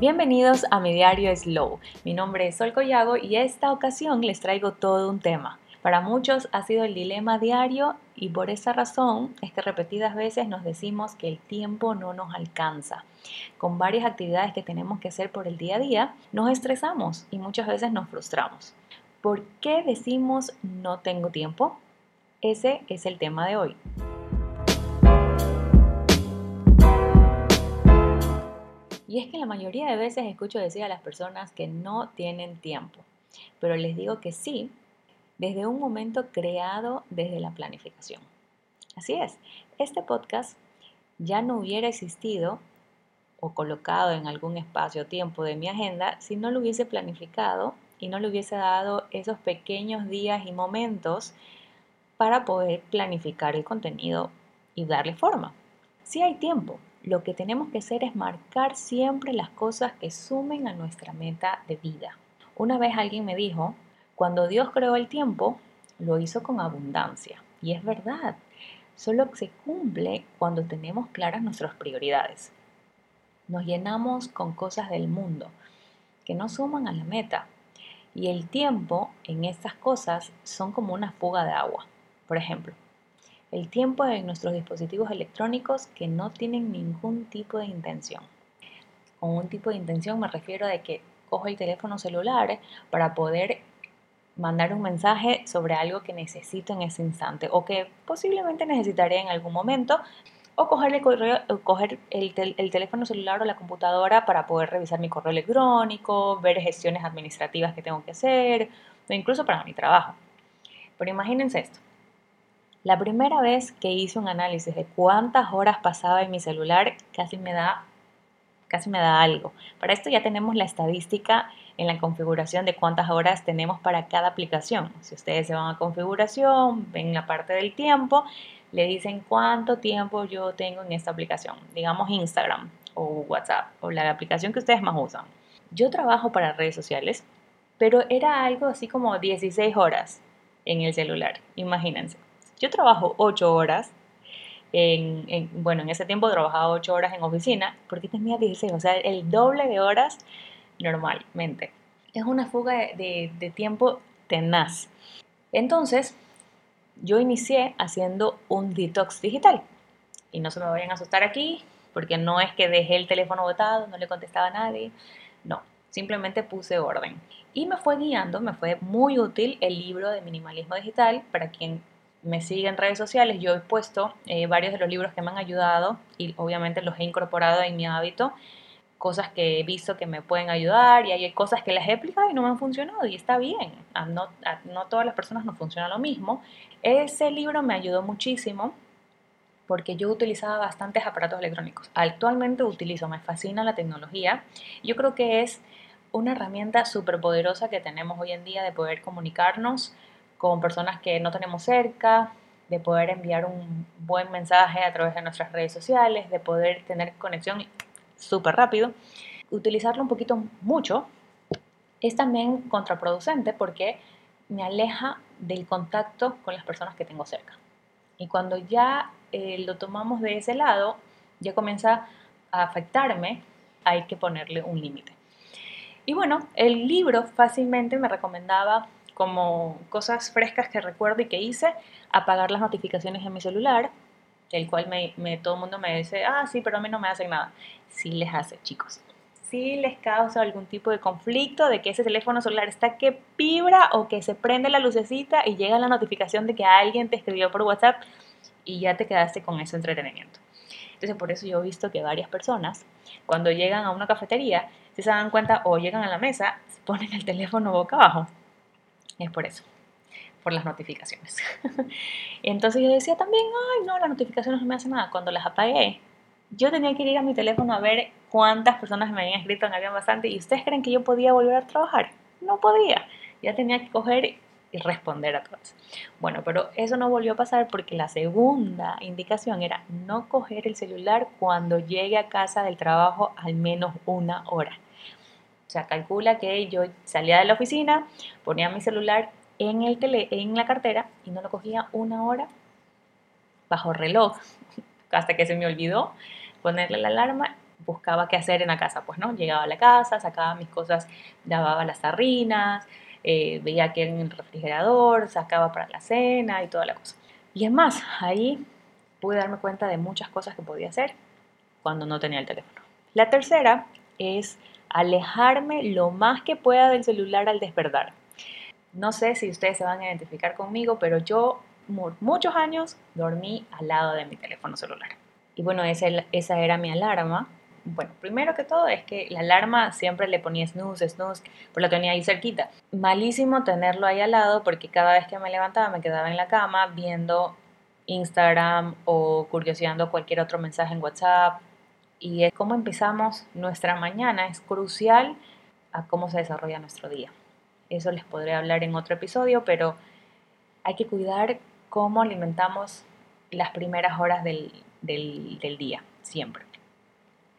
Bienvenidos a mi diario Slow. Mi nombre es Sol Collago y esta ocasión les traigo todo un tema. Para muchos ha sido el dilema diario y por esa razón es que repetidas veces nos decimos que el tiempo no nos alcanza. Con varias actividades que tenemos que hacer por el día a día, nos estresamos y muchas veces nos frustramos. ¿Por qué decimos no tengo tiempo? Ese es el tema de hoy. Y es que la mayoría de veces escucho decir a las personas que no tienen tiempo, pero les digo que sí, desde un momento creado desde la planificación. Así es, este podcast ya no hubiera existido o colocado en algún espacio o tiempo de mi agenda si no lo hubiese planificado y no le hubiese dado esos pequeños días y momentos para poder planificar el contenido y darle forma. Si hay tiempo, lo que tenemos que hacer es marcar siempre las cosas que sumen a nuestra meta de vida. Una vez alguien me dijo, cuando Dios creó el tiempo, lo hizo con abundancia. Y es verdad, solo se cumple cuando tenemos claras nuestras prioridades. Nos llenamos con cosas del mundo que no suman a la meta. Y el tiempo en estas cosas son como una fuga de agua. Por ejemplo, el tiempo en nuestros dispositivos electrónicos que no tienen ningún tipo de intención. Con un tipo de intención me refiero a que cojo el teléfono celular para poder mandar un mensaje sobre algo que necesito en ese instante o que posiblemente necesitaré en algún momento o coger el, correo, coger el, el, teléfono celular o la computadora para poder revisar mi correo electrónico, ver gestiones administrativas que tengo que hacer o incluso para mi trabajo. Pero imagínense esto. La primera vez que hice un análisis de cuántas horas pasaba en mi celular, casi me da, casi me da algo. Para esto ya tenemos la estadística en la configuración de cuántas horas tenemos para cada aplicación. Si ustedes se van a configuración, ven la parte del tiempo, le dicen cuánto tiempo yo tengo en esta aplicación. Digamos Instagram o WhatsApp o la aplicación que ustedes más usan. Yo trabajo para redes sociales, pero era algo así como 16 horas en el celular, imagínense. Yo trabajo 8 horas. En, bueno, en ese tiempo trabajaba 8 horas en oficina porque tenía 16, o sea, el doble de horas normalmente. Es una fuga de, de tiempo tenaz. Entonces, yo inicié haciendo un detox digital. Y no se me vayan a asustar aquí, porque no es que dejé el teléfono botado, no le contestaba a nadie. No, simplemente puse orden. Y me fue guiando, me fue muy útil el libro de minimalismo digital para quien me sigue en redes sociales, yo he puesto eh, varios de los libros que me han ayudado y obviamente los he incorporado en mi hábito, cosas que he visto que me pueden ayudar y hay cosas que las he aplicado y no me han funcionado y está bien, no, no todas las personas nos funciona lo mismo. Ese libro me ayudó muchísimo porque yo utilizaba bastantes aparatos electrónicos. Actualmente utilizo, me fascina la tecnología. Yo creo que es una herramienta súper poderosa que tenemos hoy en día de poder comunicarnos con personas que no tenemos cerca, de poder enviar un buen mensaje a través de nuestras redes sociales, de poder tener conexión súper rápido. Utilizarlo un poquito mucho es también contraproducente porque me aleja del contacto con las personas que tengo cerca. Y cuando ya eh, lo tomamos de ese lado, ya comienza a afectarme, hay que ponerle un límite. Y bueno, el libro fácilmente me recomendaba como cosas frescas que recuerdo y que hice, apagar las notificaciones en mi celular, el cual me, todo el mundo me dice, ah, sí, pero a mí no me hace nada. Sí les hace, chicos. Sí les causa algún tipo de conflicto de que ese teléfono celular está que vibra o que se prende la lucecita y llega la notificación de que alguien te escribió por WhatsApp y ya te quedaste con ese entretenimiento. Entonces, por eso yo he visto que varias personas, cuando llegan a una cafetería, si se dan cuenta o llegan a la mesa, ponen el teléfono boca abajo es por eso, por las notificaciones. Entonces yo decía también, ay, no, las notificaciones no me hacen nada. Cuando las apagué, yo tenía que ir a mi teléfono a ver cuántas personas me habían escrito, me habían bastante. ¿Y ustedes creen que yo podía volver a trabajar? No podía. Ya tenía que coger y responder a todas. Bueno, pero eso no volvió a pasar porque la segunda indicación era no coger el celular cuando llegue a casa del trabajo al menos una hora. O sea, calcula que yo salía de la oficina, ponía mi celular en, el tele, en la cartera y no lo cogía una hora bajo reloj, hasta que se me olvidó ponerle la alarma buscaba qué hacer en la casa, pues, ¿no? Llegaba a la casa, sacaba mis cosas, lavaba las sarrinas, eh, veía que en el refrigerador, sacaba para la cena y toda la cosa. Y es más, ahí pude darme cuenta de muchas cosas que podía hacer cuando no tenía el teléfono. La tercera es alejarme lo más que pueda del celular al despertar. No sé si ustedes se van a identificar conmigo, pero yo muchos años dormí al lado de mi teléfono celular. Y bueno, esa, era mi alarma. Bueno, primero que todo es que la alarma siempre le ponía snooze, snooze, pues la tenía ahí cerquita. Malísimo tenerlo ahí al lado porque cada vez que me levantaba me quedaba en la cama viendo Instagram o curioseando cualquier otro mensaje en WhatsApp. Y cómo empezamos nuestra mañana es crucial a cómo se desarrolla nuestro día. Eso les podré hablar en otro episodio, pero hay que cuidar cómo alimentamos las primeras horas del, día, siempre.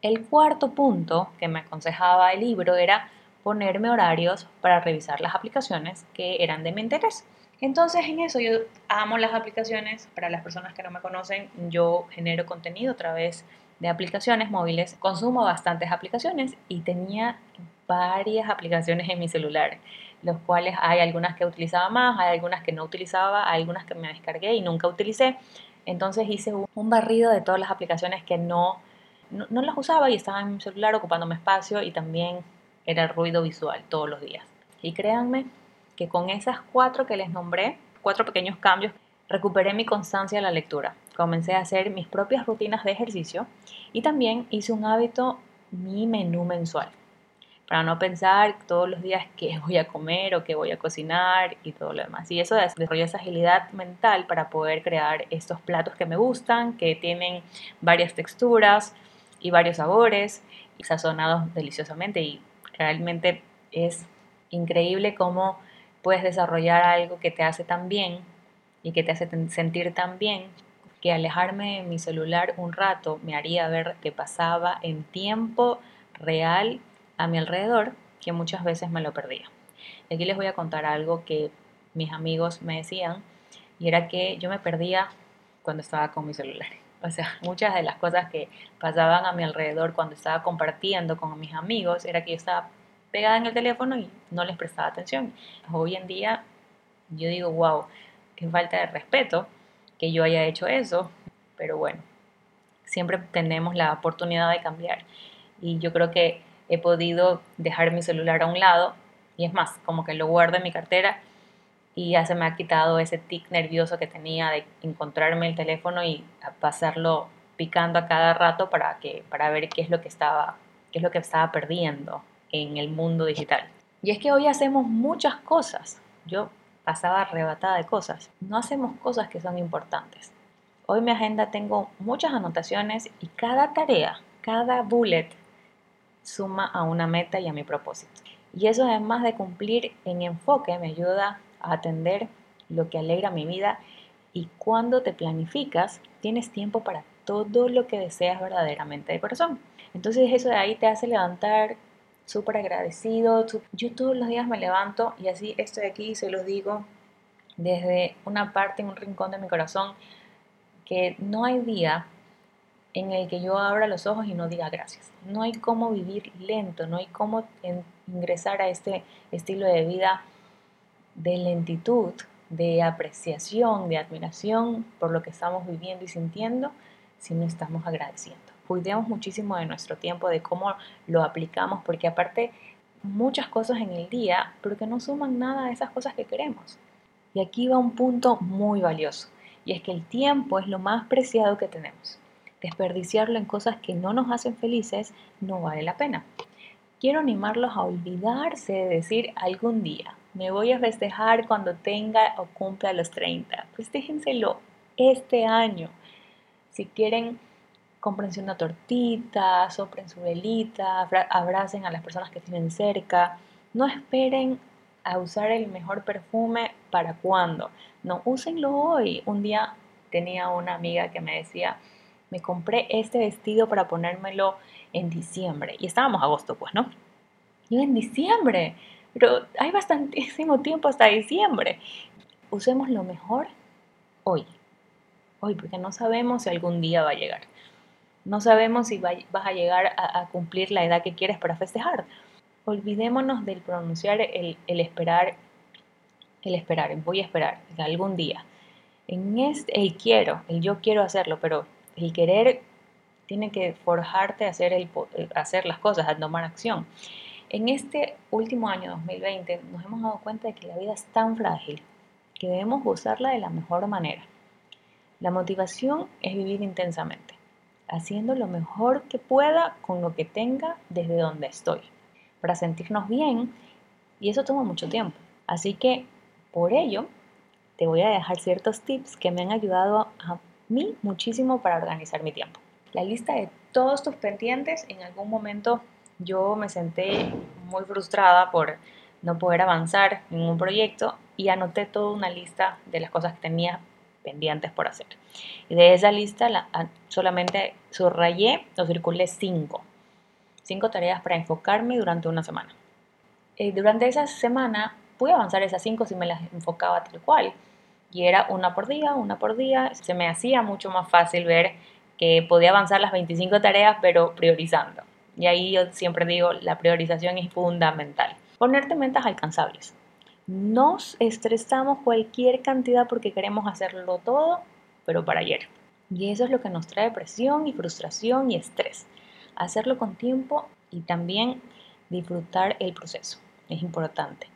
El cuarto punto que me aconsejaba el libro era ponerme horarios para revisar las aplicaciones que eran de mi interés. Entonces en eso yo amo las aplicaciones. Para las personas que no me conocen, yo genero contenido a través de aplicaciones móviles. Consumo bastantes aplicaciones y tenía varias aplicaciones en mi celular los cuales hay algunas que utilizaba más, hay algunas que no utilizaba, hay algunas que me descargué y nunca utilicé. Entonces hice un barrido de todas las aplicaciones que no, no, las usaba y estaban en mi celular ocupándome espacio y también era ruido visual todos los días. Y créanme que con esas cuatro que les nombré, cuatro pequeños cambios, recuperé mi constancia en la lectura. Comencé a hacer mis propias rutinas de ejercicio y también hice un hábito mi menú mensual para no pensar todos los días qué voy a comer o qué voy a cocinar y todo lo demás. Y eso desarrolla esa agilidad mental para poder crear estos platos que me gustan, que tienen varias texturas y varios sabores, y sazonados deliciosamente y realmente es increíble cómo puedes desarrollar algo que te hace tan bien y que te hace sentir tan bien que alejarme de mi celular un rato me haría ver que pasaba en tiempo real a mi alrededor que muchas veces me lo perdía. Y aquí les voy a contar algo que mis amigos me decían y era que yo me perdía cuando estaba con mi celular. O sea, muchas de las cosas que pasaban a mi alrededor cuando estaba compartiendo con mis amigos era que yo estaba pegada en el teléfono y no les prestaba atención. Hoy en día yo digo, wow, qué falta de respeto que yo haya hecho eso, pero bueno, siempre tenemos la oportunidad de cambiar. Y yo creo que he podido dejar mi celular a un lado y es más, como que lo guardo en mi cartera y ya se me ha quitado ese tic nervioso que tenía de encontrarme el teléfono y pasarlo picando a cada rato para que para ver qué es lo que estaba qué es lo que estaba perdiendo en el mundo digital. Y es que hoy hacemos muchas cosas. Yo pasaba arrebatada de cosas. No hacemos cosas que son importantes. Hoy en mi agenda tengo muchas anotaciones y cada tarea, cada bullet suma a una meta y a mi propósito. Y eso además de cumplir en enfoque me ayuda a atender lo que alegra mi vida y cuando te planificas tienes tiempo para todo lo que deseas verdaderamente de corazón. Entonces eso de ahí te hace levantar súper agradecido. Yo todos los días me levanto y así estoy aquí y se los digo desde una parte, en un rincón de mi corazón, que no hay día en el que yo abra los ojos y no diga gracias. No hay cómo vivir lento, no hay cómo ingresar a este estilo de vida de lentitud, de apreciación, de admiración por lo que estamos viviendo y sintiendo si no estamos agradeciendo. Cuidemos muchísimo de nuestro tiempo, de cómo lo aplicamos, porque aparte muchas cosas en el día, pero que no suman nada a esas cosas que queremos. Y aquí va un punto muy valioso, y es que el tiempo es lo más preciado que tenemos desperdiciarlo en cosas que no nos hacen felices no vale la pena. Quiero animarlos a olvidarse de decir algún día, me voy a festejar cuando tenga o cumpla los 30. Pues déjenselo este año. Si quieren, cómprense una tortita, sopren su velita, abracen a las personas que tienen cerca. No esperen a usar el mejor perfume para cuando. No, úsenlo hoy. Un día tenía una amiga que me decía, me compré este vestido para ponérmelo en diciembre. Y estábamos agosto, pues, ¿no? Y en diciembre, pero hay bastantísimo tiempo hasta diciembre. Usemos lo mejor hoy, hoy, porque no sabemos si algún día va a llegar. No sabemos si vas a llegar a, cumplir la edad que quieres para festejar. Olvidémonos del pronunciar el, esperar, el esperar, voy a esperar algún día. En este, el quiero, el yo quiero hacerlo, pero el querer tiene que forjarte a hacer, el, hacer las cosas, a tomar acción. En este último año 2020 nos hemos dado cuenta de que la vida es tan frágil que debemos usarla de la mejor manera. La motivación es vivir intensamente, haciendo lo mejor que pueda con lo que tenga desde donde estoy, para sentirnos bien y eso toma mucho tiempo. Así que por ello te voy a dejar ciertos tips que me han ayudado a mí muchísimo para organizar mi tiempo. La lista de todos tus pendientes en algún momento yo me senté muy frustrada por no poder avanzar en un proyecto y anoté toda una lista de las cosas que tenía pendientes por hacer. Y de esa lista la, solamente subrayé o circulé cinco. Cinco tareas para enfocarme durante una semana. Eh, durante esa semana pude avanzar esas cinco si me las enfocaba tal cual. Y era una por día, una por día. Se me hacía mucho más fácil ver que podía avanzar las 25 tareas, pero priorizando. Y ahí yo siempre digo, la priorización es fundamental. Ponerte metas alcanzables. Nos estresamos cualquier cantidad porque queremos hacerlo todo, pero para ayer. Y eso es lo que nos trae presión y frustración y estrés. Hacerlo con tiempo y también disfrutar el proceso. Es importante.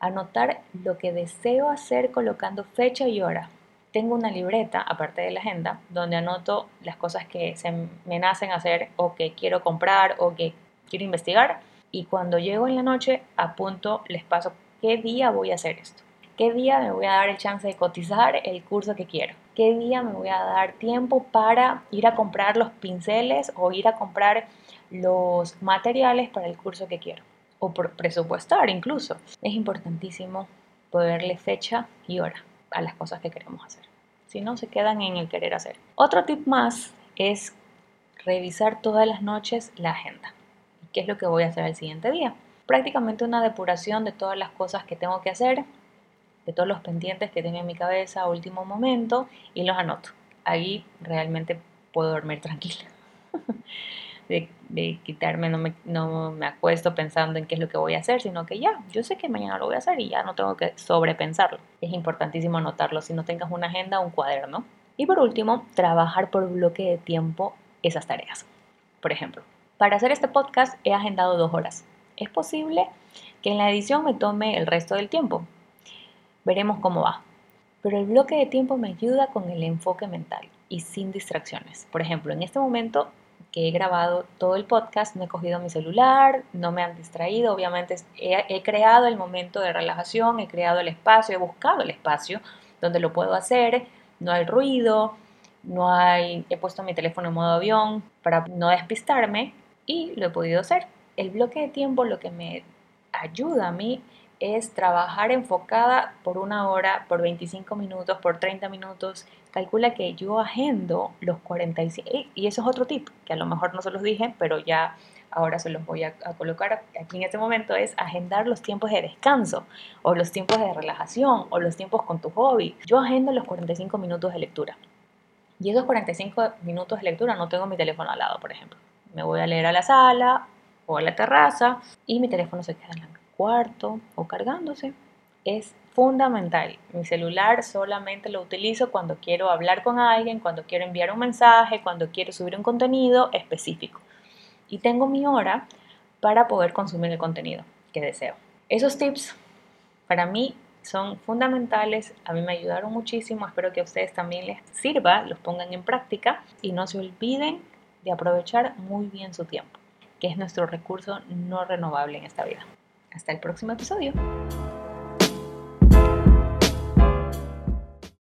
Anotar lo que deseo hacer colocando fecha y hora tengo una libreta, aparte de la agenda, donde anoto las cosas que se me nacen hacer o que quiero comprar o que quiero investigar. Y cuando llego en la noche, apunto, les paso qué día voy a hacer esto. ¿Qué día me voy a dar el chance de cotizar el curso que quiero? ¿Qué día me voy a dar tiempo para ir a comprar los pinceles o ir a comprar los materiales para el curso que quiero? O presupuestar incluso. Es importantísimo ponerle fecha y hora a las cosas que queremos hacer. Si no, se quedan en el querer hacer. Otro tip más es revisar todas las noches la agenda. ¿Qué es lo que voy a hacer el siguiente día? Prácticamente una depuración de todas las cosas que tengo que hacer, de todos los pendientes que tengo en mi cabeza a último momento y los anoto. Ahí realmente puedo dormir tranquila. de, quitarme, no me, no me acuesto pensando en qué es lo que voy a hacer, sino que ya, yo sé que mañana lo voy a hacer y ya no tengo que sobrepensarlo. Es importantísimo anotarlo si no tengas una agenda o un cuaderno. Y por último, trabajar por bloque de tiempo esas tareas. Por ejemplo, para hacer este podcast he agendado dos horas. Es posible que en la edición me tome el resto del tiempo. Veremos cómo va. Pero el bloque de tiempo me ayuda con el enfoque mental y sin distracciones. Por ejemplo, en este momento que he grabado todo el podcast, no he cogido mi celular, no me han distraído, obviamente he, creado el momento de relajación, he creado el espacio, he buscado el espacio donde lo puedo hacer, no hay ruido, no hay, he puesto mi teléfono en modo avión para no despistarme y lo he podido hacer. El bloque de tiempo lo que me ayuda a mí es trabajar enfocada por una hora, por 25 minutos, por 30 minutos. Calcula que yo agendo los 45, y eso es otro tip, que a lo mejor no se los dije, pero ya ahora se los voy a, colocar aquí en este momento, es agendar los tiempos de descanso, o los tiempos de relajación, o los tiempos con tu hobby. Yo agendo los 45 minutos de lectura. Y esos 45 minutos de lectura no tengo mi teléfono al lado, por ejemplo. Me voy a leer a la sala o a la terraza y mi teléfono se queda en la cuarto o cargándose. Es fundamental. Mi celular solamente lo utilizo cuando quiero hablar con alguien, cuando quiero enviar un mensaje, cuando quiero subir un contenido específico. Y tengo mi hora para poder consumir el contenido que deseo. Esos tips para mí son fundamentales, a mí me ayudaron muchísimo, espero que a ustedes también les sirva, los pongan en práctica y no se olviden de aprovechar muy bien su tiempo, que es nuestro recurso no renovable en esta vida. Hasta el próximo episodio.